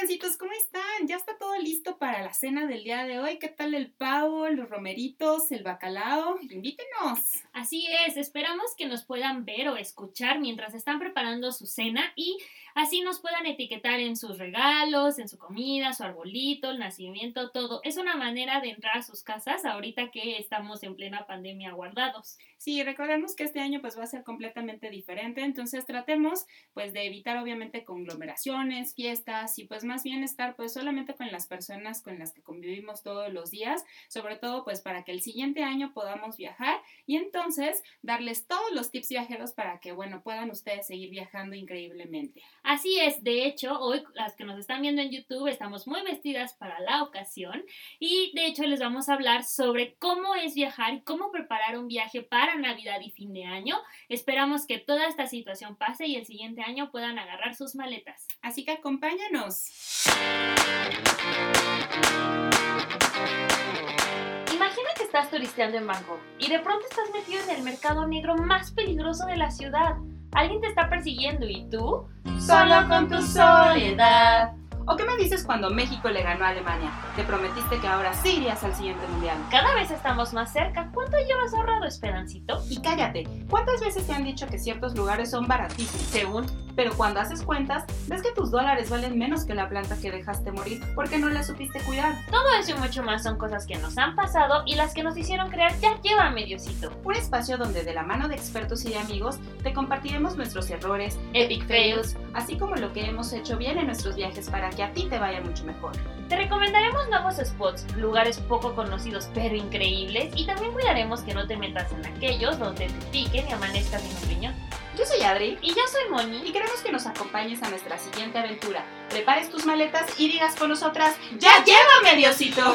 gancitos, ¿cómo están? Ya está todo listo para la cena del día de hoy. ¿Qué tal el pavo, los romeritos, el bacalao? Invítenos. Así es, esperamos que nos puedan ver o escuchar mientras están preparando su cena y así nos puedan etiquetar en sus regalos, en su comida, su arbolito, el nacimiento, todo. Es una manera de entrar a sus casas ahorita que estamos en plena pandemia guardados. Sí, recordemos que este año pues va a ser completamente diferente, entonces tratemos pues de evitar obviamente conglomeraciones, fiestas y pues más bien estar pues solamente con las personas con las que convivimos todos los días, sobre todo pues para que el siguiente año podamos viajar y entonces darles todos los tips viajeros para que bueno puedan ustedes seguir viajando increíblemente. Así es, de hecho hoy las que nos están viendo en YouTube estamos muy vestidas para la ocasión y de hecho les vamos a hablar sobre cómo es viajar y cómo preparar un viaje para Navidad y fin de año. Esperamos que toda esta situación pase y el siguiente año puedan agarrar sus maletas. Así que acompáñanos. Imagina que estás turisteando en Bangkok y de pronto estás metido en el mercado negro más peligroso de la ciudad. Alguien te está persiguiendo y tú, solo con tu soledad. ¿O qué me dices cuando México le ganó a Alemania? Te prometiste que ahora sí irías al siguiente mundial. Cada vez estamos más cerca. ¿Cuánto llevas ahorrado, Esperancito? Y cállate, ¿cuántas veces te han dicho que ciertos lugares son baratísimos? Según. Pero cuando haces cuentas, ves que tus dólares valen menos que la planta que dejaste morir porque no la supiste cuidar. Todo eso y mucho más son cosas que nos han pasado y las que nos hicieron crear ya lleva mediocito. Un espacio donde de la mano de expertos y de amigos te compartiremos nuestros errores, epic fails, así como lo que hemos hecho bien en nuestros viajes para que a ti te vaya mucho mejor. Te recomendaremos nuevos spots, lugares poco conocidos pero increíbles y también cuidaremos que no te metas en aquellos donde te piquen y amanezcas sin opinión. Yo soy Adri y yo soy Moni y queremos que nos acompañes a nuestra siguiente aventura. Prepares tus maletas y digas con nosotras, ¡Ya llévame, Diosito!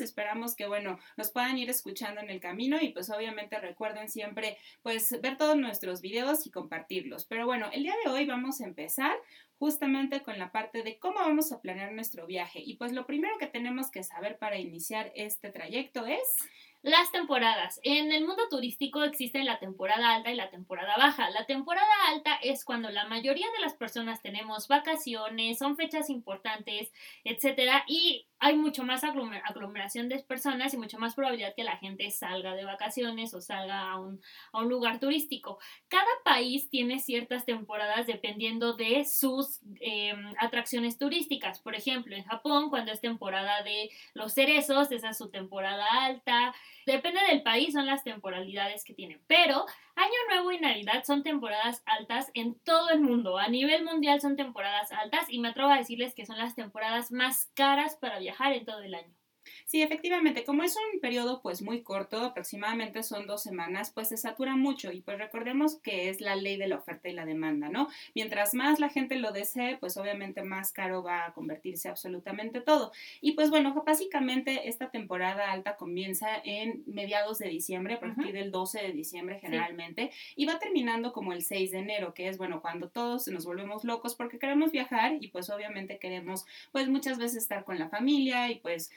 Esperamos que, bueno, nos puedan ir escuchando en el camino y pues obviamente recuerden siempre pues ver todos nuestros videos y compartirlos. Pero bueno, el día de hoy vamos a empezar justamente con la parte de cómo vamos a planear nuestro viaje. Y pues lo primero que tenemos que saber para iniciar este trayecto es... Las temporadas. En el mundo turístico existen la temporada alta y la temporada baja. La temporada alta es cuando la mayoría de las personas tenemos vacaciones, son fechas importantes, etcétera, y hay mucho más aglomeración de personas y mucho más probabilidad que la gente salga de vacaciones o salga a un, a un lugar turístico. Cada país tiene ciertas temporadas dependiendo de sus em, atracciones turísticas. Por ejemplo, en Japón, cuando es temporada de los cerezos, esa es su temporada alta. Depende del país, son las temporalidades que tienen. Pero Año Nuevo y Navidad son temporadas altas en todo el mundo. A nivel mundial son temporadas altas y me atrevo a decirles que son las temporadas más caras para viajar en todo el año. Sí, efectivamente, como es un periodo pues muy corto, aproximadamente son dos semanas, pues se satura mucho y pues recordemos que es la ley de la oferta y la demanda, ¿no? Mientras más la gente lo desee, pues obviamente más caro va a convertirse absolutamente todo. Y pues bueno, básicamente esta temporada alta comienza en mediados de diciembre, a partir del 12 de diciembre generalmente, y va terminando como el 6 de enero, que es bueno, cuando todos nos volvemos locos porque queremos viajar y pues obviamente queremos pues muchas veces estar con la familia y pues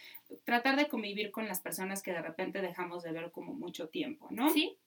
tratar de convivir con las personas que de repente dejamos de ver como mucho tiempo, ¿no? Sí.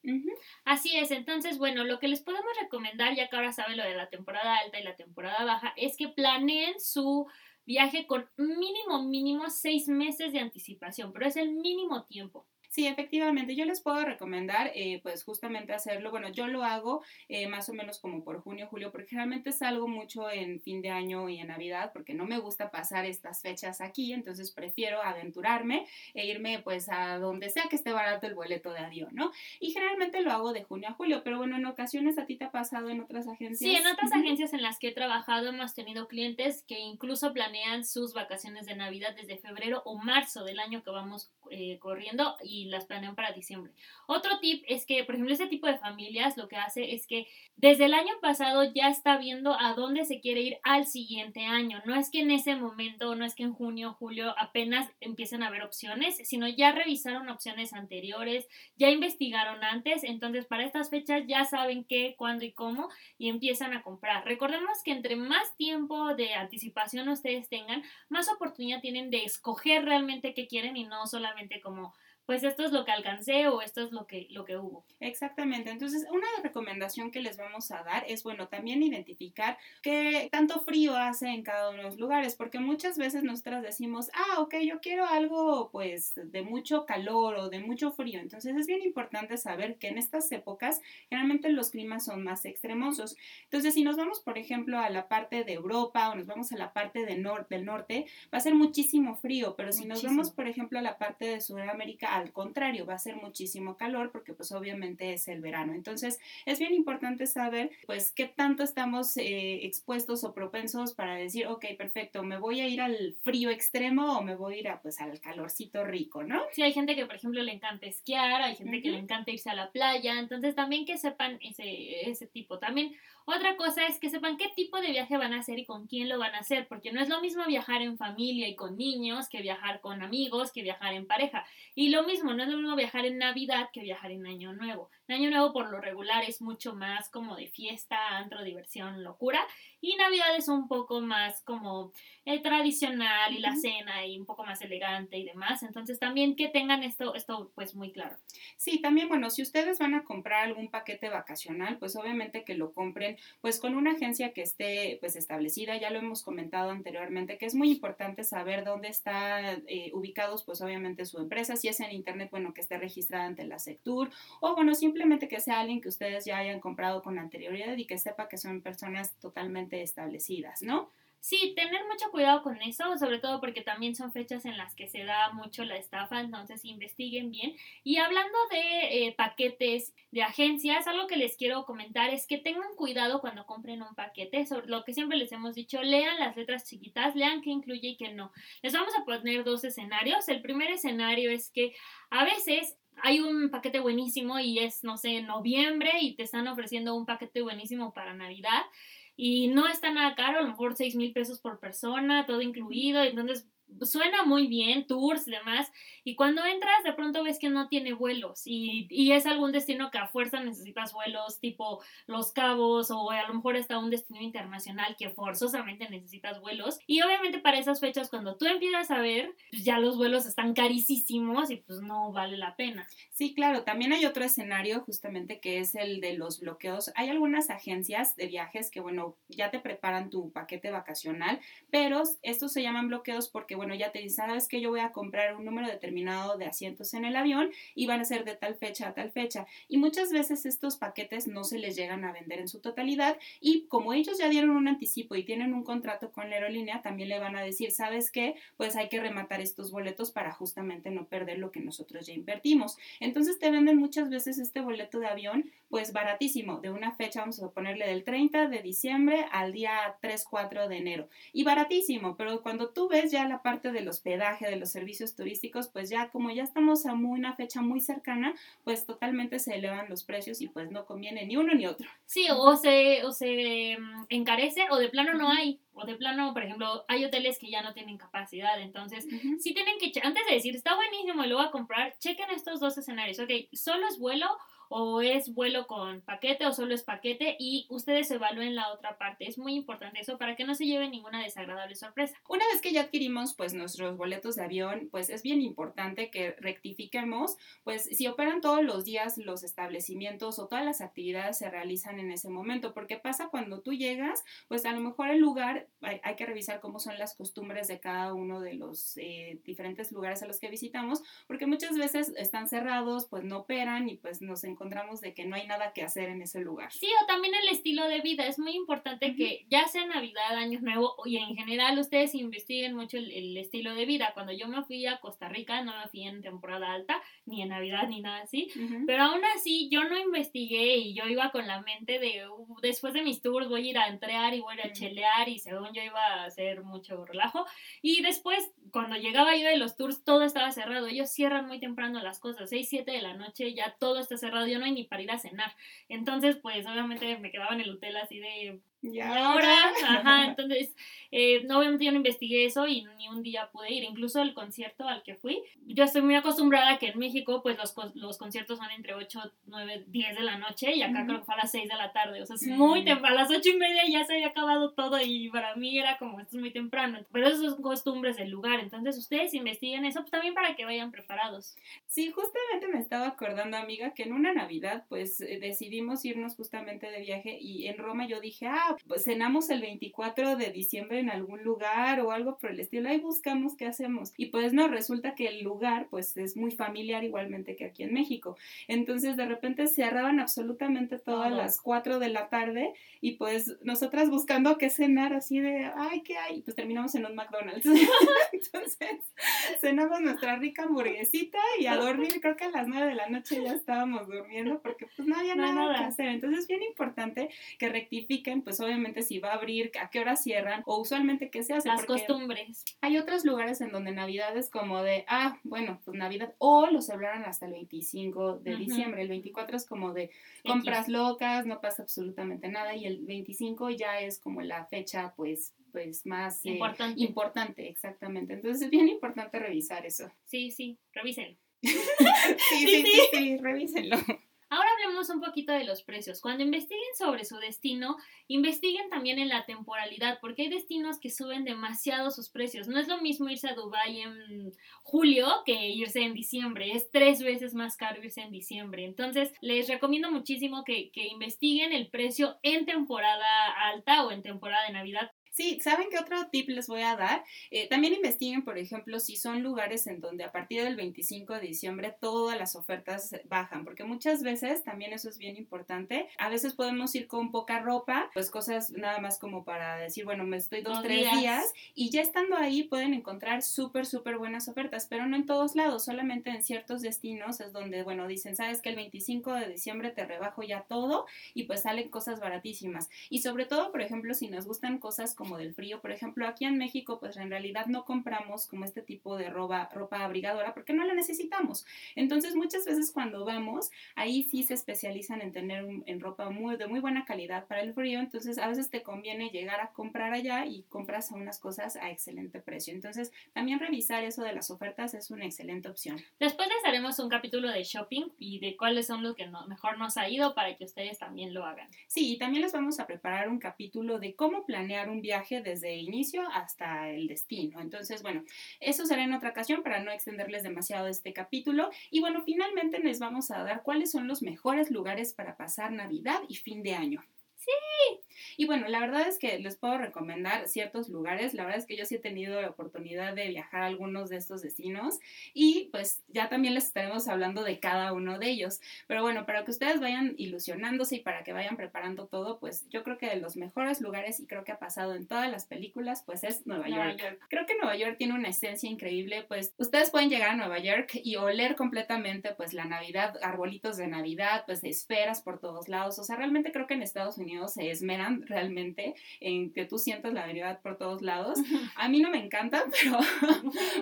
Así es. Entonces, bueno, lo que les podemos recomendar, ya que ahora saben lo de la temporada alta y la temporada baja, es que planeen su viaje con mínimo, mínimo seis meses de anticipación, pero es el mínimo tiempo. Sí, efectivamente, yo les puedo recomendar eh, pues justamente hacerlo, bueno, yo lo hago eh, más o menos como por junio, julio, porque generalmente salgo mucho en fin de año y en Navidad, porque no me gusta pasar estas fechas aquí, entonces prefiero aventurarme e irme pues a donde sea que esté barato el boleto de avión, ¿no? Y generalmente lo hago de junio a julio, pero bueno, en ocasiones a ti te ha pasado en otras agencias. Sí, en otras agencias en las que he trabajado hemos tenido clientes que incluso planean sus vacaciones de Navidad desde febrero o marzo del año que vamos eh, corriendo y las planean para diciembre. Otro tip es que, por ejemplo, este tipo de familias lo que hace es que desde el año pasado ya está viendo a dónde se quiere ir al siguiente año. No es que en ese momento, no es que en junio, julio apenas empiecen a ver opciones, sino ya revisaron opciones anteriores, ya investigaron antes, entonces para estas fechas ya saben qué, cuándo y cómo y empiezan a comprar. Recordemos que entre más tiempo de anticipación ustedes tengan, más oportunidad tienen de escoger realmente qué quieren y no solamente como pues esto es lo que alcancé o esto es lo que, lo que hubo. Exactamente. Entonces, una recomendación que les vamos a dar es, bueno, también identificar qué tanto frío hace en cada uno de los lugares, porque muchas veces nosotras decimos, ah, ok, yo quiero algo pues de mucho calor o de mucho frío. Entonces, es bien importante saber que en estas épocas generalmente los climas son más extremosos. Entonces, si nos vamos, por ejemplo, a la parte de Europa o nos vamos a la parte de del norte, va a ser muchísimo frío, pero si nos vamos, por ejemplo, a la parte de Sudamérica, al contrario, va a ser muchísimo calor porque pues obviamente es el verano. Entonces, es bien importante saber pues qué tanto estamos eh, expuestos o propensos para decir, ok, perfecto, me voy a ir al frío extremo o me voy a ir a, pues al calorcito rico, ¿no? Sí, hay gente que, por ejemplo, le encanta esquiar, hay gente que le encanta irse a la playa, entonces también que sepan ese, ese tipo. También otra cosa es que sepan qué tipo de viaje van a hacer y con quién lo van a hacer, porque no es lo mismo viajar en familia y con niños que viajar con amigos, que viajar en pareja. Y lo mismo, no es lo mismo viajar en Navidad que viajar en Año Nuevo. En Año Nuevo por lo regular es mucho más como de fiesta, antro, diversión, locura. Y Navidad es un poco más como el tradicional y la cena y un poco más elegante y demás. Entonces también que tengan esto, esto pues muy claro. Sí, también bueno, si ustedes van a comprar algún paquete vacacional, pues obviamente que lo compren pues con una agencia que esté pues establecida. Ya lo hemos comentado anteriormente, que es muy importante saber dónde está eh, ubicados pues obviamente su empresa. Si es en internet, bueno, que esté registrada ante la Sectur o bueno, simplemente que sea alguien que ustedes ya hayan comprado con anterioridad y que sepa que son personas totalmente establecidas, ¿no? Sí, tener mucho cuidado con eso, sobre todo porque también son fechas en las que se da mucho la estafa, entonces investiguen bien. Y hablando de eh, paquetes de agencias, algo que les quiero comentar es que tengan cuidado cuando compren un paquete, sobre lo que siempre les hemos dicho, lean las letras chiquitas, lean qué incluye y qué no. Les vamos a poner dos escenarios. El primer escenario es que a veces hay un paquete buenísimo y es, no sé, noviembre y te están ofreciendo un paquete buenísimo para Navidad y no está nada caro, a lo mejor 6 mil pesos por persona, todo incluido, entonces suena muy bien, tours demás, y cuando entras de pronto ves que no tiene vuelos y, y, es algún destino que a fuerza necesitas vuelos tipo Los Cabos o a lo mejor está un destino internacional que forzosamente necesitas vuelos y obviamente para esas fechas cuando tú empiezas a ver pues ya los vuelos están carísimos y pues no vale la pena. Sí, claro, también hay otro escenario justamente que es el de los bloqueos. Hay algunas agencias de viajes que bueno, ya te preparan tu paquete vacacional, pero estos se llaman bloqueos porque bueno, ya te dicen, sabes que yo voy a comprar un número determinado de asientos en el avión y van a ser de tal fecha a tal fecha. Y muchas veces estos paquetes no se les llegan a vender en su totalidad y como ellos ya dieron un anticipo y tienen un contrato con la aerolínea, también le van a decir, ¿sabes qué? Pues hay que rematar estos boletos para justamente no perder lo que nosotros ya invertimos. Entonces te venden muchas veces este boleto de avión pues baratísimo, de una fecha, vamos a ponerle del 30 de diciembre al día 3, 4 de enero. Y baratísimo, pero cuando tú ves ya la parte del hospedaje, de los servicios turísticos, pues ya como ya estamos a una fecha muy cercana, pues totalmente se elevan los precios y pues no conviene ni uno ni otro. Sí, o se, o se mm, encarece o de plano no hay. O de plano, por ejemplo, hay hoteles que ya no tienen capacidad. Entonces, si tienen que, antes de decir, está buenísimo y lo voy a comprar, chequen estos dos escenarios. Ok, solo es vuelo o es vuelo con paquete o solo es paquete y ustedes evalúen la otra parte. Es muy importante eso para que no se lleven ninguna desagradable sorpresa. Una vez que ya adquirimos pues nuestros boletos de avión, pues es bien importante que rectifiquemos, pues si operan todos los días los establecimientos o todas las actividades se realizan en ese momento, porque pasa cuando tú llegas, pues a lo mejor el lugar hay, que revisar cómo son las costumbres de cada uno de los eh, diferentes lugares a los que visitamos, porque muchas veces están cerrados, pues no operan y pues nos encontramos de que no hay nada que hacer en ese lugar. Sí, o también el estilo de vida. Es muy importante que ya sea Navidad, Año Nuevo y en general ustedes investiguen mucho el, estilo de vida. Cuando yo me fui a Costa Rica, no me fui en temporada alta, ni en Navidad, ni nada así. Pero aún así, yo no investigué y yo iba con la mente de, uh, después de mis tours voy a ir a entrear y voy a chelear y según yo iba a hacer mucho relajo. Y después, cuando llegaba yo de los tours, todo estaba cerrado. Ellos cierran muy temprano las cosas, 6, 7 de la noche, ya todo está cerrado no hay ni para ir a cenar. Entonces, pues obviamente me quedaba en el hotel así de, Y ahora, ajá, entonces, eh, obviamente yo no investigué eso y ni un día pude ir, incluso el concierto al que fui. Yo estoy muy acostumbrada a que en México, pues los, los conciertos son entre 8, 9, 10 de la noche y acá creo que fue a las 6 de la tarde, o sea, es muy temprano, a las 8 y media ya se había acabado todo y para mí era como, esto es muy temprano, pero eso son costumbres del lugar, entonces ustedes investiguen eso pues, también para que vayan preparados. Sí, justamente me estaba acordando, amiga, que en una Navidad, pues eh, decidimos irnos justamente de viaje y en Roma yo dije, ah, pues cenamos el 24 de diciembre en algún lugar o algo por el estilo, ahí buscamos qué hacemos. Y pues no, resulta que el lugar pues es muy familiar igualmente que aquí en México. Entonces de repente cerraban absolutamente todas las 4 de la tarde y pues nosotras buscando qué cenar así de, ay, ¿qué hay? Pues terminamos en un McDonald's. Entonces cenamos nuestra rica hamburguesita y a dormir, creo que a las 9 de la noche ya estábamos durmiendo porque pues no había nada, nada que hacer. Entonces es bien importante que rectifiquen pues pues, obviamente si va a abrir, a qué hora cierran o usualmente qué se hace. Las costumbres. Hay otros lugares en donde Navidad es como de, ah, bueno, pues Navidad, o lo celebran hasta el 25 de diciembre. El 24 es como de compras locas, no pasa absolutamente nada y el 25 ya es como la fecha pues pues más eh, importante. importante, exactamente. Entonces es bien importante revisar eso. Sí, sí, revísenlo. sí, sí, sí, sí, revísenlo. Ahora hablemos un poquito de los precios. Cuando investiguen sobre su destino, investiguen también en la temporalidad, porque hay destinos que suben demasiado sus precios. No es lo mismo irse a Dubái en julio que irse en diciembre. Es tres veces más caro irse en diciembre. Entonces, les recomiendo muchísimo que, que investiguen el precio en temporada alta o en temporada de Navidad Sí, ¿saben qué otro tip les voy a dar? Eh, también investiguen, por ejemplo, si son lugares en donde a partir del 25 de diciembre todas las ofertas bajan, porque muchas veces, también eso es bien importante, a veces podemos ir con poca ropa, pues cosas nada más como para decir, bueno, me estoy dos, tres días. días. y ya estando ahí pueden encontrar súper, súper buenas ofertas, pero no en todos lados, solamente en ciertos destinos es donde, bueno, dicen, sabes que el 25 de diciembre te rebajo ya todo y pues salen cosas baratísimas. Y sobre todo, por ejemplo, si nos gustan cosas como del frío. Por ejemplo, aquí en México, pues en realidad no compramos como este tipo de ropa, ropa abrigadora porque no la necesitamos. Entonces, muchas veces cuando vamos, ahí sí se especializan en tener en ropa muy, de muy buena calidad para el frío. Entonces, a veces te conviene llegar a comprar allá y compras unas cosas a excelente precio. Entonces, también revisar eso de las ofertas es una excelente opción. Después les haremos un capítulo de shopping y de cuáles son los que mejor nos ha ido para que ustedes también lo hagan. Sí, y también les vamos a preparar un capítulo de cómo planear un viaje desde inicio hasta el destino. Entonces, bueno, eso será en otra ocasión para no extenderles demasiado este capítulo. Y bueno, finalmente les vamos a dar cuáles son los mejores lugares para pasar Navidad y fin de año. Sí. Y bueno, la verdad es que les puedo recomendar ciertos lugares. La verdad es que yo sí he tenido la oportunidad de viajar a algunos de estos destinos y pues ya también les estaremos hablando de cada uno de ellos. Pero bueno, para que ustedes vayan ilusionándose y para que vayan preparando todo, pues yo creo que de los mejores lugares y creo que ha pasado en todas las películas, pues es Nueva, York. York. Creo que Nueva York tiene una esencia increíble, pues ustedes pueden llegar a Nueva York y oler completamente pues la Navidad, arbolitos de Navidad, pues esferas por todos lados. O sea, realmente creo que en Estados Unidos se esmeran realmente en que tú sientas la Navidad por todos lados. A mí no me encanta, pero,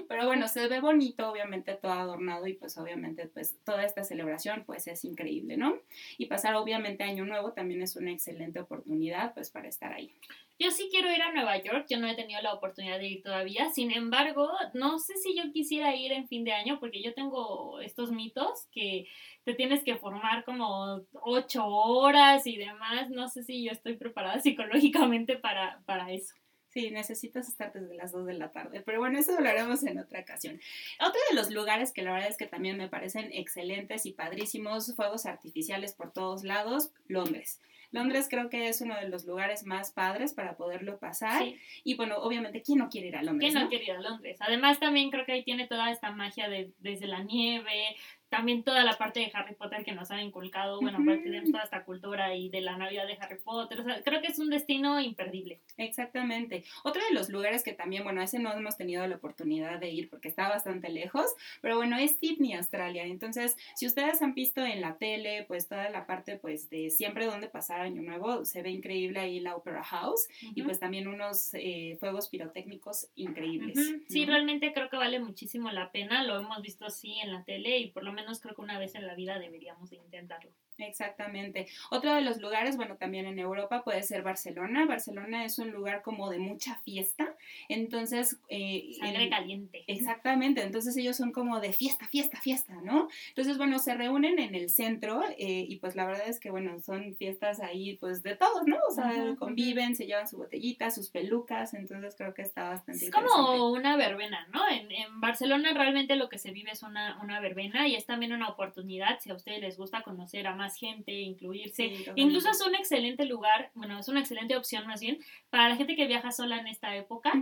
pero bueno, se ve bonito, obviamente todo adornado y pues obviamente pues toda esta celebración pues es increíble, ¿no? Y pasar obviamente Año Nuevo también es una excelente oportunidad pues para estar ahí. Yo sí quiero ir a Nueva York, yo no he tenido la oportunidad de ir todavía, sin embargo, no sé si yo quisiera ir en fin de año porque yo tengo estos mitos que te tienes que formar como ocho horas y demás, no sé si yo estoy preparada psicológicamente para, para eso. Sí, necesitas estar desde las 2 de la tarde, pero bueno, eso lo haremos en otra ocasión. Otro de los lugares que la verdad es que también me parecen excelentes y padrísimos, fuegos artificiales por todos lados, Londres. Londres creo que es uno de los lugares más padres para poderlo pasar. Y bueno, obviamente, ¿quién no quiere ir a Londres? ¿Quién no, quiere ir a Londres? Además, también creo que ahí tiene toda esta magia de desde la nieve, también toda la parte de Harry Potter que nos han inculcado, bueno, uh tenemos toda esta cultura y de la Navidad de Harry Potter, o sea, creo que es un destino imperdible. Exactamente. Otro de los lugares que también, bueno, ese no hemos tenido la oportunidad de ir porque está bastante lejos, pero bueno, es Sydney, Australia. Entonces, si ustedes han visto en la tele, pues toda la parte, pues de siempre donde pasar Año Nuevo, se ve increíble ahí la Opera House y pues también unos eh, fuegos pirotécnicos increíbles. Sí, realmente creo que vale muchísimo la pena, lo hemos visto así en la tele y por lo menos creo que una vez en la vida deberíamos de intentarlo. Exactamente. Otro de los lugares, bueno, también en Europa puede ser Barcelona. Barcelona es un lugar como de mucha fiesta, entonces... Eh, Sangre caliente. Exactamente, entonces ellos son como de fiesta, fiesta, fiesta, ¿no? Entonces, bueno, se reúnen en el centro eh, y pues la verdad es que, bueno, son fiestas ahí pues de todos, ¿no? O sea, conviven, se llevan su botellita, sus pelucas, entonces creo que está bastante Es como una verbena, ¿no? En, en, Barcelona realmente lo que se vive es una, una verbena y es también una oportunidad, si a ustedes les gusta conocer a más gente, incluirse. Incluso es un excelente lugar, bueno, es una excelente opción más bien, para la gente que viaja sola en esta época,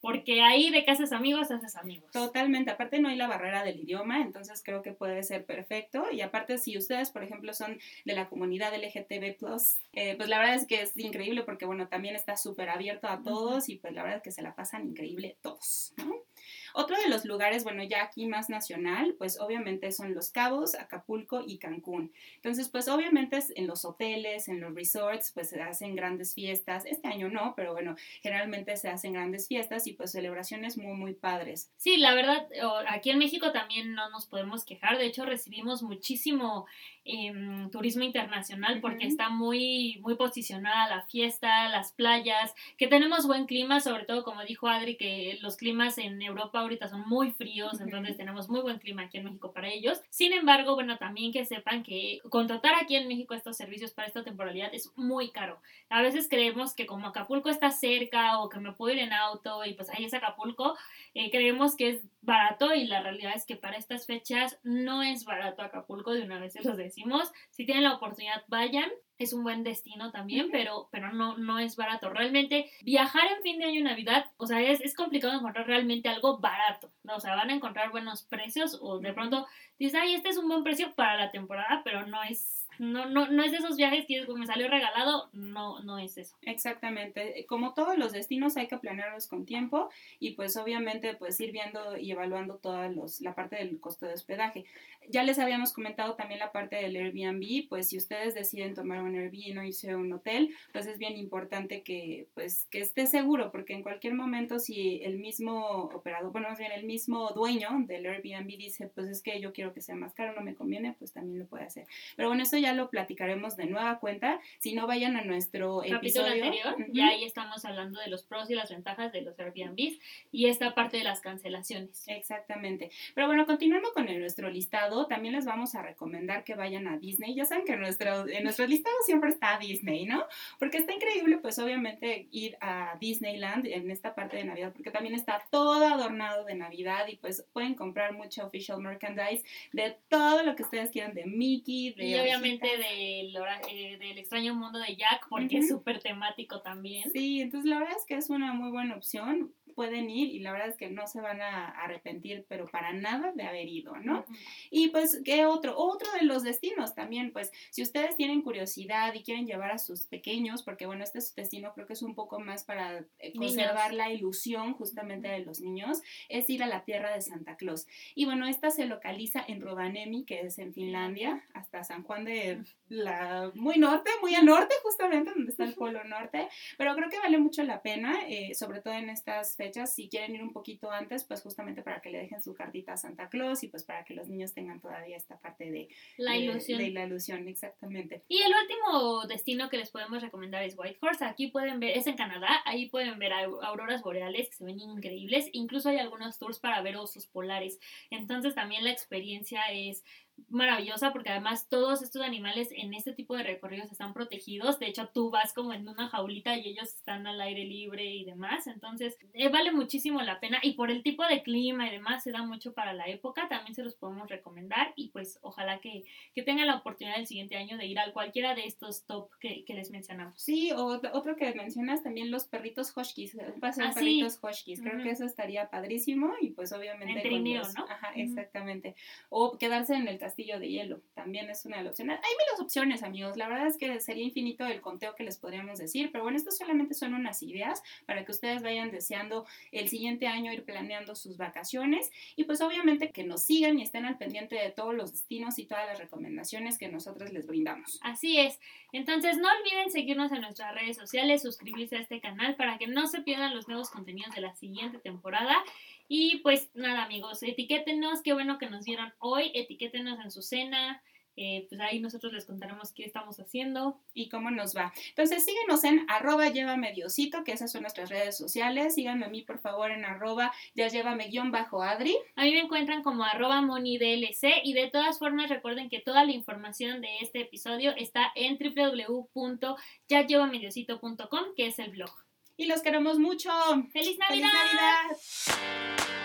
porque ahí de que haces amigos, haces amigos. Totalmente, aparte no hay la barrera del idioma, entonces creo que puede ser perfecto. Y aparte, si ustedes, por ejemplo, son de la comunidad LGTB, eh, pues la verdad es que es increíble porque, bueno, también está súper abierto a todos y pues la verdad es que se la pasan increíble todos, ¿no? Otro de los lugares, bueno, ya aquí más nacional, pues obviamente son Los Cabos, Acapulco y Cancún. Entonces, pues obviamente en los hoteles, en los resorts, pues se hacen grandes fiestas. Este año no, pero bueno, generalmente se hacen grandes fiestas y pues celebraciones muy, muy padres. Sí, la verdad, aquí en México también no nos podemos quejar. De hecho, recibimos muchísimo em, turismo internacional porque está muy, muy posicionada la fiesta, las playas, que tenemos buen clima, sobre todo como dijo Adri, que los climas en Europa ahorita son muy fríos, entonces tenemos muy buen clima aquí en México para ellos. Sin embargo, bueno, también que sepan que contratar aquí en México estos servicios para esta temporalidad es muy caro. A veces creemos que como Acapulco está cerca o que me puedo ir en auto y pues ahí es Acapulco, eh, creemos que es barato y la realidad es que para estas fechas no es barato Acapulco, de una vez se los decimos. Si tienen la oportunidad, vayan es un buen destino también, pero, pero no, no es barato. Realmente viajar en fin de año y Navidad, o sea, es, es complicado encontrar realmente algo barato, ¿no? O sea, van a encontrar buenos precios o de pronto dices, ay, este es un buen precio para la temporada, pero no es no, no, no es de esos viajes que me salió regalado, no, no es eso. Exactamente. Como todos los destinos hay que planearlos con tiempo y pues obviamente pues ir viendo y evaluando toda los, la parte del costo de hospedaje. Ya les habíamos comentado también la parte del Airbnb, pues si ustedes deciden tomar un Airbnb o irse a un hotel, pues es bien importante que pues que esté seguro porque en cualquier momento si el mismo operador, bueno más bien el mismo dueño del Airbnb dice pues es que yo quiero que sea más caro, no me conviene, pues también lo puede hacer. Pero bueno, eso ya lo platicaremos de nueva cuenta. Si no, vayan a nuestro capítulo episodio. anterior y ahí estamos hablando de los pros y las ventajas de los Airbnbs y esta parte de las cancelaciones. Exactamente. Pero bueno, continuando con nuestro listado, también les vamos a recomendar que vayan a Disney. Ya saben que en nuestro, en nuestro listado siempre está Disney, ¿no? Porque está increíble, pues obviamente ir a Disneyland en esta parte de Navidad, porque también está todo adornado de Navidad y pues pueden comprar mucho official merchandise de todo lo que ustedes quieran, de Mickey, de... Y obviamente del, eh, del extraño mundo de Jack, porque es súper temático también. Sí, entonces la verdad es que es una muy buena opción pueden ir y la verdad es que no se van a arrepentir, pero para nada de haber ido, ¿no? Y pues, ¿qué otro? Otro de los destinos también, pues, si ustedes tienen curiosidad y quieren llevar a sus pequeños, porque bueno, este destino creo que es un poco más para eh, conservar la ilusión justamente de los niños, es ir a la tierra de Santa Claus. Y bueno, esta se localiza en Rovaniemi, que es en Finlandia, hasta San Juan de la muy norte, muy al norte, justamente donde está el polo norte, pero creo que vale mucho la pena, eh, sobre todo en estas fechas, si quieren ir un poquito antes, pues justamente para que le dejen su cartita a Santa Claus y pues para que los niños tengan todavía esta parte de la ilusión. De, la ilusión, exactamente. Y el último destino que les podemos recomendar es Whitehorse, aquí pueden ver, es en Canadá, ahí pueden ver auroras boreales que se ven increíbles, incluso hay algunos tours para ver osos polares, entonces también la experiencia es maravillosa porque además todos estos animales en este tipo de recorridos están protegidos. De hecho, tú vas como en una jaulita y ellos están al aire libre y demás. Entonces, eh, vale muchísimo la pena y por el tipo de clima y demás se da mucho para la época. También se los podemos recomendar y pues ojalá que, que tengan la oportunidad el siguiente año de ir a cualquiera de estos top que, que les mencionamos. Sí, o otro que mencionas también los perritos huskies. Pasan ah, perritos huskies. Creo que eso estaría padrísimo y pues obviamente... En trineo, ¿no? Ajá, exactamente. O quedarse en el castillo de hielo, también es una de las opciones. Hay miles opciones, amigos, la verdad es que sería infinito el conteo que les podríamos decir, pero bueno, estos solamente son unas ideas para que ustedes vayan deseando el siguiente año ir planeando sus vacaciones y pues obviamente que nos sigan y estén al pendiente de todos los destinos y todas las recomendaciones que nosotros les brindamos. Así es, entonces no olviden seguirnos en nuestras redes sociales, suscribirse a este canal para que no se pierdan los nuevos contenidos de la siguiente temporada y pues nada, amigos, etiquétenos, qué bueno que nos vieron hoy, etiquétenos en su cena, Eh, pues ahí nosotros les contaremos qué estamos haciendo. Y cómo nos va. Entonces síguenos en arroba llévame diosito, que esas son nuestras redes sociales. Síganme a mí, por favor, en arroba ya llévame guion bajo Adri. A mí me encuentran como arroba monidlc y de todas formas recuerden que toda la información de este episodio está en www.yayevamediosito.com, que es el blog. Y los queremos mucho. ¡Feliz Navidad! ¡Feliz Navidad!